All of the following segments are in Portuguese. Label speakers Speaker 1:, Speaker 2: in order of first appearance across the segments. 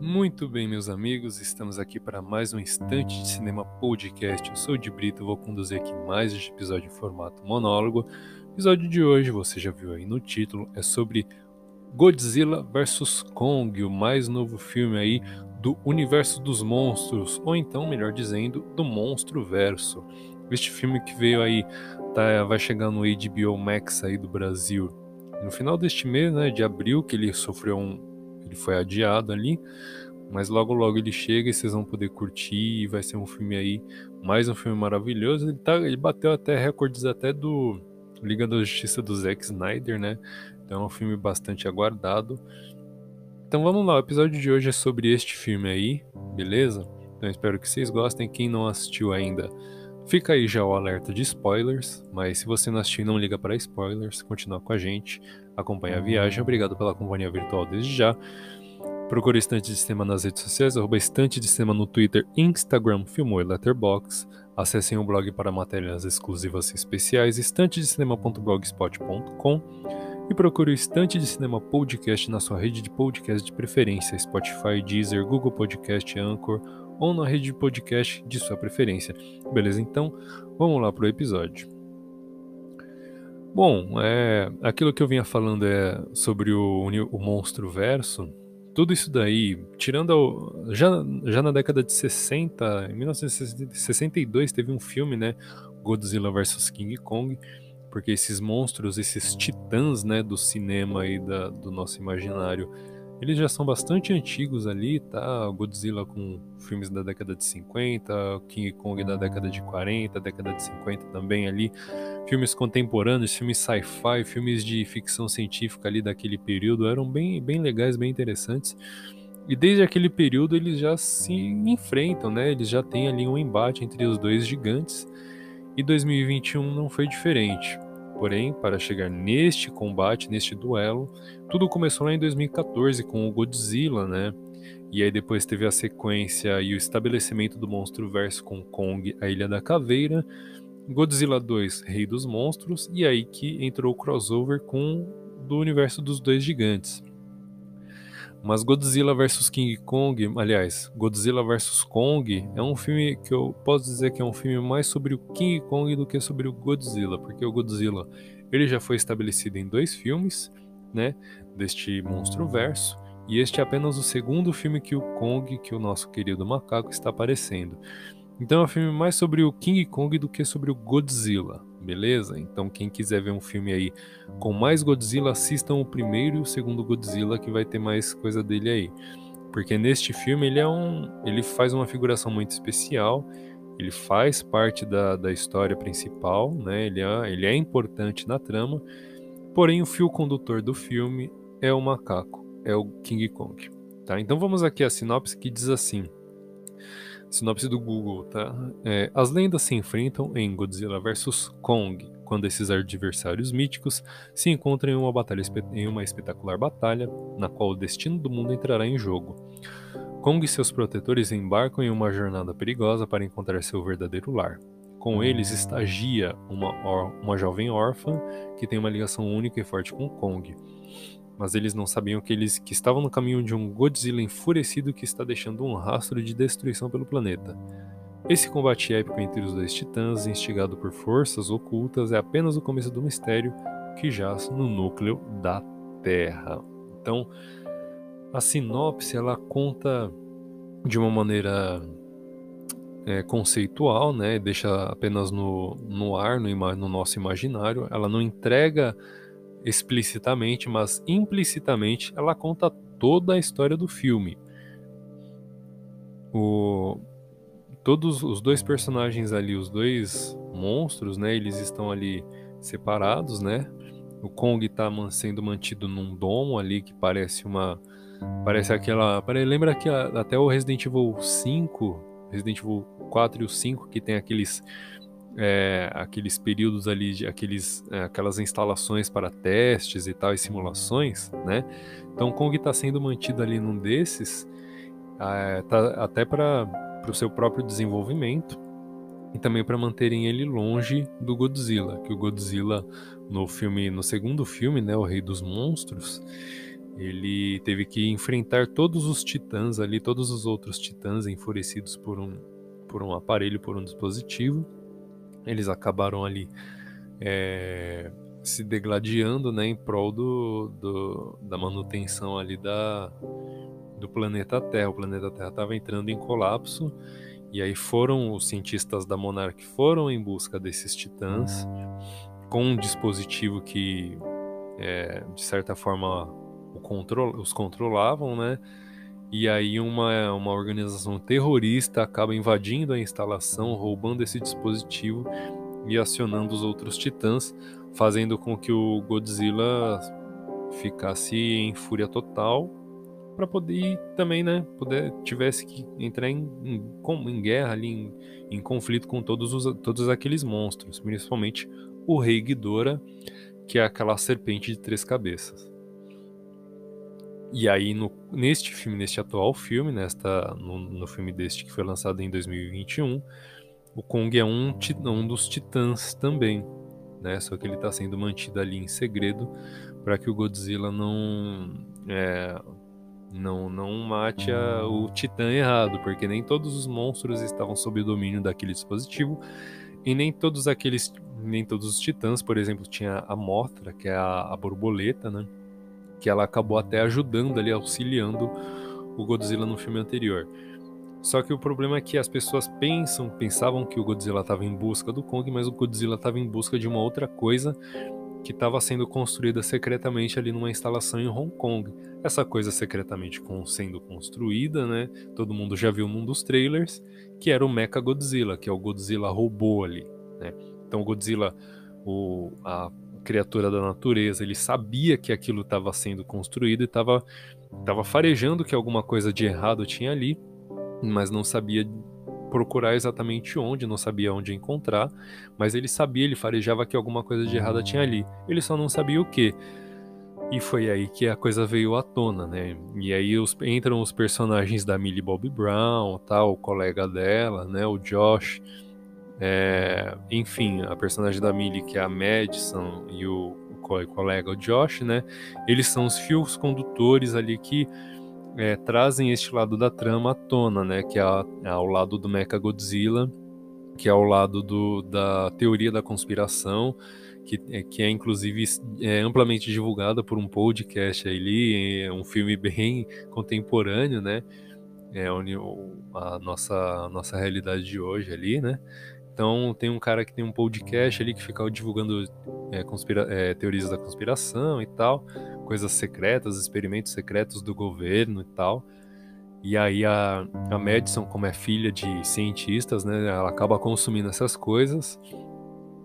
Speaker 1: Muito bem, meus amigos, estamos aqui para mais um Instante de Cinema Podcast. Eu sou o de Brito, vou conduzir aqui mais este episódio em formato monólogo. O episódio de hoje, você já viu aí no título, é sobre Godzilla vs Kong, o mais novo filme aí do universo dos monstros, ou então, melhor dizendo, do monstro verso. Este filme que veio aí, tá, vai chegar no HBO Max aí do Brasil no final deste mês, né, de abril, que ele sofreu um, ele foi adiado ali, mas logo logo ele chega e vocês vão poder curtir e vai ser um filme aí, mais um filme maravilhoso. Ele, tá, ele bateu até recordes até do Liga da Justiça do Zack Snyder, né? Então é um filme bastante aguardado. Então vamos lá, o episódio de hoje é sobre este filme aí, beleza? Então espero que vocês gostem. Quem não assistiu ainda, fica aí já o alerta de spoilers. Mas se você não assistiu, não liga para spoilers. Continua com a gente, acompanha a viagem. Obrigado pela companhia virtual desde já. Procure Estante de Cinema nas redes sociais, arroba Estante de Cinema no Twitter, Instagram, Filmou e Letterboxd. Acessem o blog para matérias exclusivas e especiais, estantedecinema.blogspot.com e procure o Estante de Cinema Podcast na sua rede de podcast de preferência, Spotify, Deezer, Google Podcast, Anchor ou na rede de podcast de sua preferência. Beleza? Então, vamos lá para o episódio. Bom, é, aquilo que eu vinha falando é sobre o, o monstro verso. Tudo isso daí, tirando a, já, já na década de 60, em 1962 teve um filme, né, Godzilla vs King Kong, porque esses monstros, esses titãs, né, do cinema e da, do nosso imaginário, eles já são bastante antigos ali, tá? Godzilla com filmes da década de 50, King Kong da década de 40, década de 50 também ali, filmes contemporâneos, filmes sci-fi, filmes de ficção científica ali daquele período eram bem, bem legais, bem interessantes. E desde aquele período eles já se enfrentam, né? Eles já têm ali um embate entre os dois gigantes e 2021 não foi diferente. Porém, para chegar neste combate, neste duelo, tudo começou lá em 2014 com o Godzilla, né? E aí depois teve a sequência e o estabelecimento do monstro verso com Kong, a Ilha da Caveira, Godzilla 2, Rei dos Monstros, e aí que entrou o crossover com do universo dos dois gigantes. Mas Godzilla vs King Kong, aliás, Godzilla vs Kong é um filme que eu posso dizer que é um filme mais sobre o King Kong do que sobre o Godzilla, porque o Godzilla ele já foi estabelecido em dois filmes, né, deste monstro verso, e este é apenas o segundo filme que o Kong, que o nosso querido macaco está aparecendo. Então é um filme mais sobre o King Kong do que sobre o Godzilla beleza? Então quem quiser ver um filme aí com mais Godzilla, assistam o primeiro e o segundo Godzilla que vai ter mais coisa dele aí. Porque neste filme ele é um, ele faz uma figuração muito especial, ele faz parte da, da história principal, né? Ele é, ele é importante na trama, porém o fio condutor do filme é o macaco, é o King Kong, tá? Então vamos aqui a sinopse que diz assim: Sinopse do Google, tá? É, as lendas se enfrentam em Godzilla vs Kong, quando esses adversários míticos se encontram em uma, batalha, em uma espetacular batalha, na qual o destino do mundo entrará em jogo. Kong e seus protetores embarcam em uma jornada perigosa para encontrar seu verdadeiro lar. Com eles estagia uma, uma jovem órfã que tem uma ligação única e forte com Kong mas eles não sabiam que eles que estavam no caminho de um Godzilla enfurecido que está deixando um rastro de destruição pelo planeta. Esse combate épico entre os dois titãs, instigado por forças ocultas, é apenas o começo do mistério que jaz no núcleo da Terra. Então, a sinopse ela conta de uma maneira é, conceitual, né? Deixa apenas no, no ar, no, no nosso imaginário. Ela não entrega explicitamente, mas implicitamente ela conta toda a história do filme. O, todos os dois personagens ali, os dois monstros, né, eles estão ali separados, né? O Kong está sendo mantido num domo ali que parece uma parece aquela, lembra que até o Resident Evil 5, Resident Evil 4 e o 5 que tem aqueles é, aqueles períodos ali, de, aqueles, é, aquelas instalações para testes e tal, e simulações, né? Então Kong está sendo mantido ali num desses, é, tá, até para o seu próprio desenvolvimento. e também para manterem ele longe do Godzilla, que o Godzilla no filme, no segundo filme, né, o Rei dos Monstros, ele teve que enfrentar todos os titãs ali, todos os outros titãs enfurecidos por um por um aparelho, por um dispositivo. Eles acabaram ali é, se degladiando, né, em prol do, do, da manutenção ali da do planeta Terra. O planeta Terra estava entrando em colapso e aí foram os cientistas da Monarch foram em busca desses titãs com um dispositivo que, é, de certa forma, control, os controlavam, né? E aí uma, uma organização terrorista acaba invadindo a instalação, roubando esse dispositivo e acionando os outros titãs, fazendo com que o Godzilla ficasse em fúria total para poder também, né, poder tivesse que entrar em, em, em guerra ali, em, em, conflito com todos os, todos aqueles monstros, principalmente o Rei Ghidorah, que é aquela serpente de três cabeças. E aí no, neste filme, neste atual filme, nesta no, no filme deste que foi lançado em 2021, o Kong é um, um dos titãs também, né? Só que ele está sendo mantido ali em segredo para que o Godzilla não é, não, não mate a, o titã errado, porque nem todos os monstros estavam sob o domínio daquele dispositivo e nem todos aqueles, nem todos os titãs, por exemplo, tinha a Mothra, que é a, a borboleta, né? Que ela acabou até ajudando ali, auxiliando o Godzilla no filme anterior. Só que o problema é que as pessoas pensam, pensavam que o Godzilla estava em busca do Kong, mas o Godzilla estava em busca de uma outra coisa que estava sendo construída secretamente ali numa instalação em Hong Kong. Essa coisa secretamente sendo construída, né? Todo mundo já viu num dos trailers, que era o Mecha Godzilla, que é o Godzilla robô ali, né? Então o Godzilla, o, a criatura da natureza, ele sabia que aquilo estava sendo construído e estava tava farejando que alguma coisa de errado tinha ali, mas não sabia procurar exatamente onde, não sabia onde encontrar, mas ele sabia, ele farejava que alguma coisa de errada tinha ali. Ele só não sabia o que. E foi aí que a coisa veio à tona, né? E aí os, entram os personagens da Millie Bobby Brown, tal, o colega dela, né? O Josh. É, enfim, a personagem da Millie, que é a Madison, e o, o colega, o Josh, né? Eles são os fios condutores ali que é, trazem este lado da trama à tona, né? Que é, é ao lado do Mecha Godzilla, que é ao lado do, da teoria da conspiração, que, é, que é inclusive é, amplamente divulgada por um podcast ali, é um filme bem contemporâneo, né? É a nossa, a nossa realidade de hoje ali, né? Então tem um cara que tem um podcast ali que fica divulgando é, conspira é, teorias da conspiração e tal, coisas secretas, experimentos secretos do governo e tal. E aí a, a Madison, como é filha de cientistas, né, ela acaba consumindo essas coisas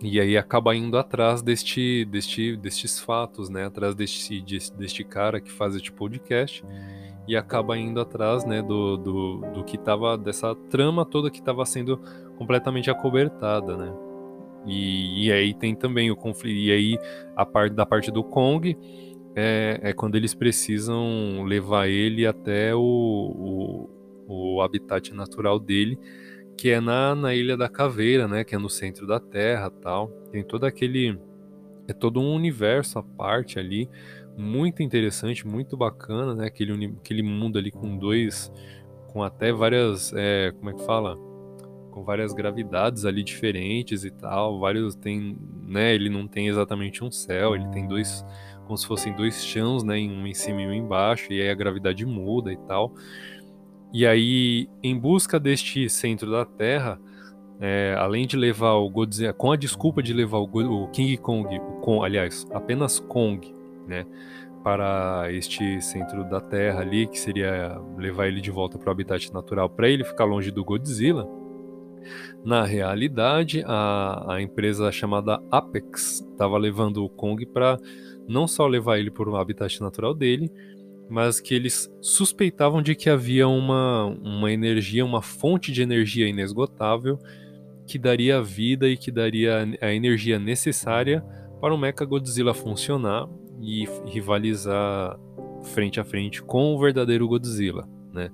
Speaker 1: e aí acaba indo atrás deste, deste, destes fatos, né, atrás deste, deste cara que faz este podcast e acaba indo atrás, né, do, do, do que tava, dessa trama toda que estava sendo completamente acobertada, né. E, e, aí tem também o conflito, e aí a parte da parte do Kong é, é quando eles precisam levar ele até o, o, o habitat natural dele, que é na, na Ilha da Caveira, né, que é no centro da Terra, tal. Tem todo aquele é todo um universo à parte ali, muito interessante, muito bacana, né? Aquele, aquele mundo ali com dois, com até várias, é, como é que fala? Com várias gravidades ali diferentes e tal. Vários tem, né? Ele não tem exatamente um céu, ele tem dois, como se fossem dois chãos, né? Um em cima e um embaixo, e aí a gravidade muda e tal. E aí, em busca deste centro da Terra, é, além de levar o Godzilla, com a desculpa de levar o, o King Kong, o Kong, aliás, apenas Kong, né, para este centro da Terra ali, que seria levar ele de volta para o habitat natural, para ele ficar longe do Godzilla. Na realidade, a, a empresa chamada Apex estava levando o Kong para não só levar ele para o habitat natural dele, mas que eles suspeitavam de que havia uma, uma energia, uma fonte de energia inesgotável que daria vida e que daria a energia necessária para o Mecha Godzilla funcionar e rivalizar frente a frente com o verdadeiro Godzilla, né?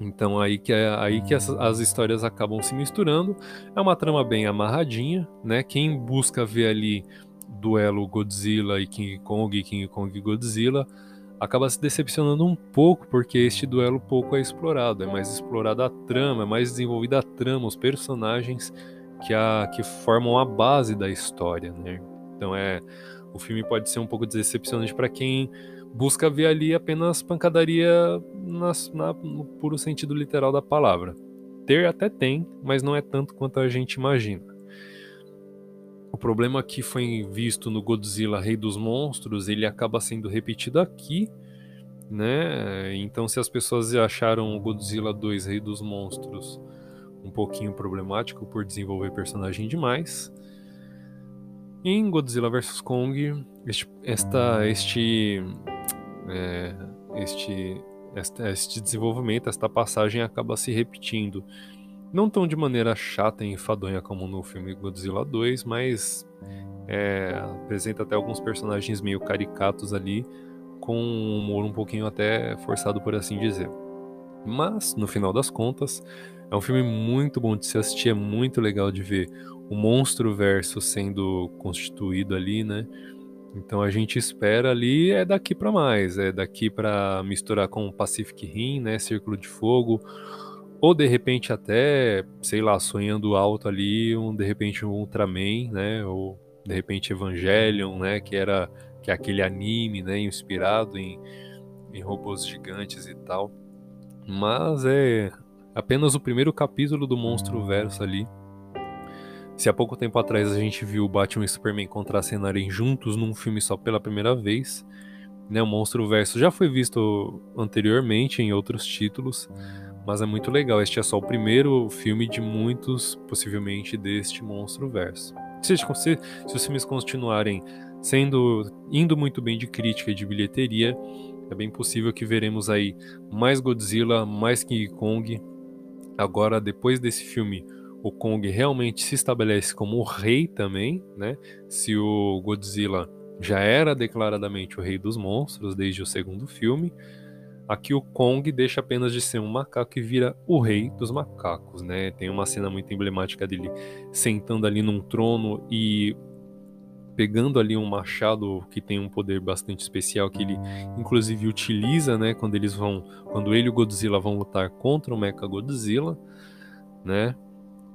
Speaker 1: Então aí que, é, aí que as, as, histórias acabam se misturando. É uma trama bem amarradinha, né? Quem busca ver ali duelo Godzilla e King Kong, King Kong e Godzilla, acaba se decepcionando um pouco porque este duelo pouco é explorado. É mais explorada a trama, é mais desenvolvida a trama, os personagens que, a, que formam a base da história, né? Então é o filme pode ser um pouco decepcionante para quem busca ver ali apenas pancadaria nas, na, no puro sentido literal da palavra. Ter até tem, mas não é tanto quanto a gente imagina. O problema que foi visto no Godzilla Rei dos Monstros, ele acaba sendo repetido aqui, né? Então se as pessoas acharam o Godzilla 2 Rei dos Monstros um pouquinho problemático por desenvolver personagem demais, em Godzilla vs Kong, este, esta, este é, este, este, desenvolvimento, esta passagem acaba se repetindo. Não tão de maneira chata e enfadonha como no filme Godzilla 2, mas é, apresenta até alguns personagens meio caricatos ali, com um humor um pouquinho até forçado, por assim dizer. Mas, no final das contas, é um filme muito bom de se assistir, é muito legal de ver o monstro verso sendo constituído ali, né? Então a gente espera ali é daqui para mais, é daqui para misturar com o Pacific Rim, né, Círculo de Fogo, ou de repente até, sei lá, sonhando alto ali, um de repente um Ultraman, né, ou de repente Evangelion, né, que era que é aquele anime, né, inspirado em, em robôs gigantes e tal. Mas é apenas o primeiro capítulo do Monstro Verso ali. Se há pouco tempo atrás a gente viu Batman e Superman contracenarem juntos num filme só pela primeira vez, né, o Monstro Verso já foi visto anteriormente em outros títulos, mas é muito legal. Este é só o primeiro filme de muitos, possivelmente, deste Monstro Verso. Se, se, se os filmes continuarem sendo indo muito bem de crítica e de bilheteria, é bem possível que veremos aí mais Godzilla, mais King Kong. Agora, depois desse filme, o Kong realmente se estabelece como o rei também, né? Se o Godzilla já era declaradamente o rei dos monstros desde o segundo filme, aqui o Kong deixa apenas de ser um macaco e vira o rei dos macacos, né? Tem uma cena muito emblemática dele sentando ali num trono e pegando ali um machado que tem um poder bastante especial que ele inclusive utiliza, né, quando eles vão, quando ele e o Godzilla vão lutar contra o Mecha Godzilla, né?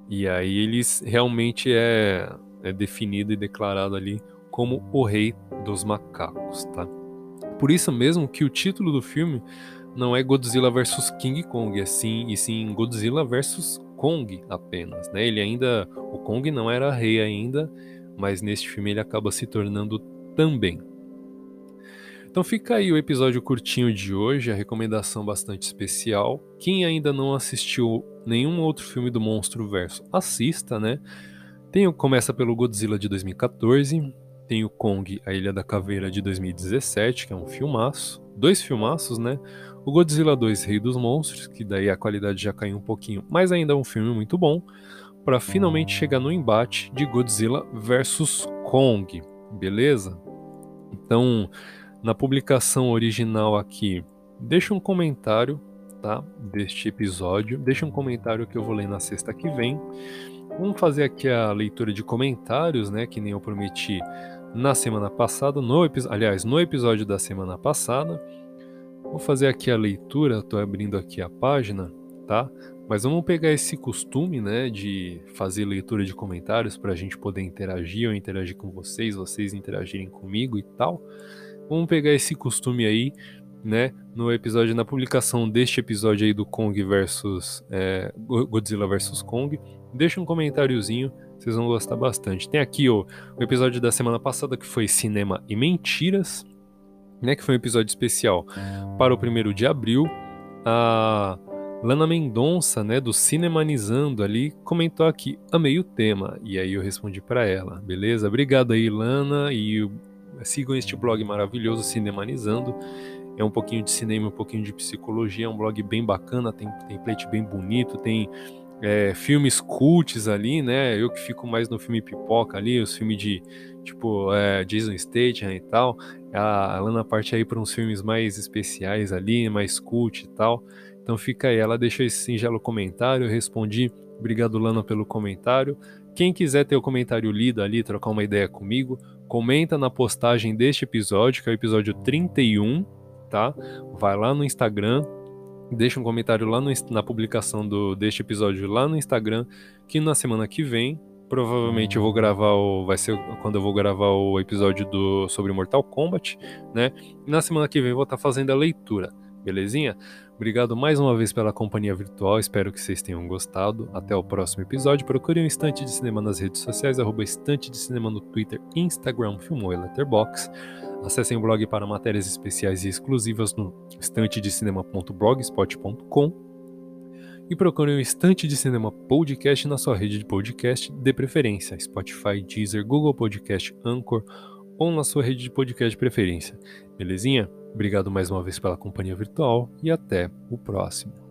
Speaker 1: E aí eles realmente é, é definido e declarado ali como o rei dos macacos, tá? Por isso mesmo que o título do filme não é Godzilla vs King Kong, é sim, e sim Godzilla vs Kong apenas, né? Ele ainda, o Kong não era rei ainda, mas neste filme ele acaba se tornando também. Então fica aí o episódio curtinho de hoje, a recomendação bastante especial. Quem ainda não assistiu nenhum outro filme do Monstro Verso, assista, né? Tem, começa pelo Godzilla de 2014, tem o Kong, a Ilha da Caveira de 2017, que é um filmaço. Dois filmaços, né? O Godzilla 2, Rei dos Monstros, que daí a qualidade já caiu um pouquinho, mas ainda é um filme muito bom, para finalmente chegar no embate de Godzilla versus Kong, beleza? Então, na publicação original aqui, deixa um comentário, tá? Deste episódio. Deixa um comentário que eu vou ler na sexta que vem. Vamos fazer aqui a leitura de comentários, né? Que nem eu prometi na semana passada, no aliás, no episódio da semana passada. Vou fazer aqui a leitura, estou abrindo aqui a página, tá? Mas vamos pegar esse costume, né, de fazer leitura de comentários para a gente poder interagir, eu interagir com vocês, vocês interagirem comigo e tal. Vamos pegar esse costume aí, né? No episódio, na publicação deste episódio aí do Kong versus é, Godzilla versus Kong, deixa um comentáriozinho, vocês vão gostar bastante. Tem aqui ó, o episódio da semana passada que foi Cinema e Mentiras, né? Que foi um episódio especial para o primeiro de abril. A Lana Mendonça, né, do Cinemanizando ali, comentou aqui, amei o tema. E aí eu respondi para ela, beleza? Obrigado aí, Lana, e sigam este blog maravilhoso, Cinemanizando. É um pouquinho de cinema, um pouquinho de psicologia, é um blog bem bacana, tem template bem bonito, tem é, filmes cults ali, né? Eu que fico mais no filme pipoca ali, os filmes de tipo é, Jason Statham e tal. A Lana parte aí para uns filmes mais especiais ali, mais cult e tal. Então fica aí, ela deixou esse singelo comentário, eu respondi. Obrigado, Lana, pelo comentário. Quem quiser ter o comentário lido ali, trocar uma ideia comigo, comenta na postagem deste episódio, que é o episódio 31, tá? Vai lá no Instagram, deixa um comentário lá no, na publicação do, deste episódio lá no Instagram, que na semana que vem, provavelmente eu vou gravar o. Vai ser quando eu vou gravar o episódio do, sobre Mortal Kombat, né? E na semana que vem eu vou estar fazendo a leitura, belezinha? Obrigado mais uma vez pela companhia virtual, espero que vocês tenham gostado. Até o próximo episódio. Procure um Estante de Cinema nas redes sociais, arroba Estante de Cinema no Twitter, Instagram, Filmou e Letterboxd. Acessem o blog para matérias especiais e exclusivas no estantedecinema.blogspot.com e procure um Estante de Cinema Podcast na sua rede de podcast de preferência, Spotify, Deezer, Google Podcast, Anchor ou na sua rede de podcast de preferência. Belezinha? Obrigado mais uma vez pela companhia virtual e até o próximo.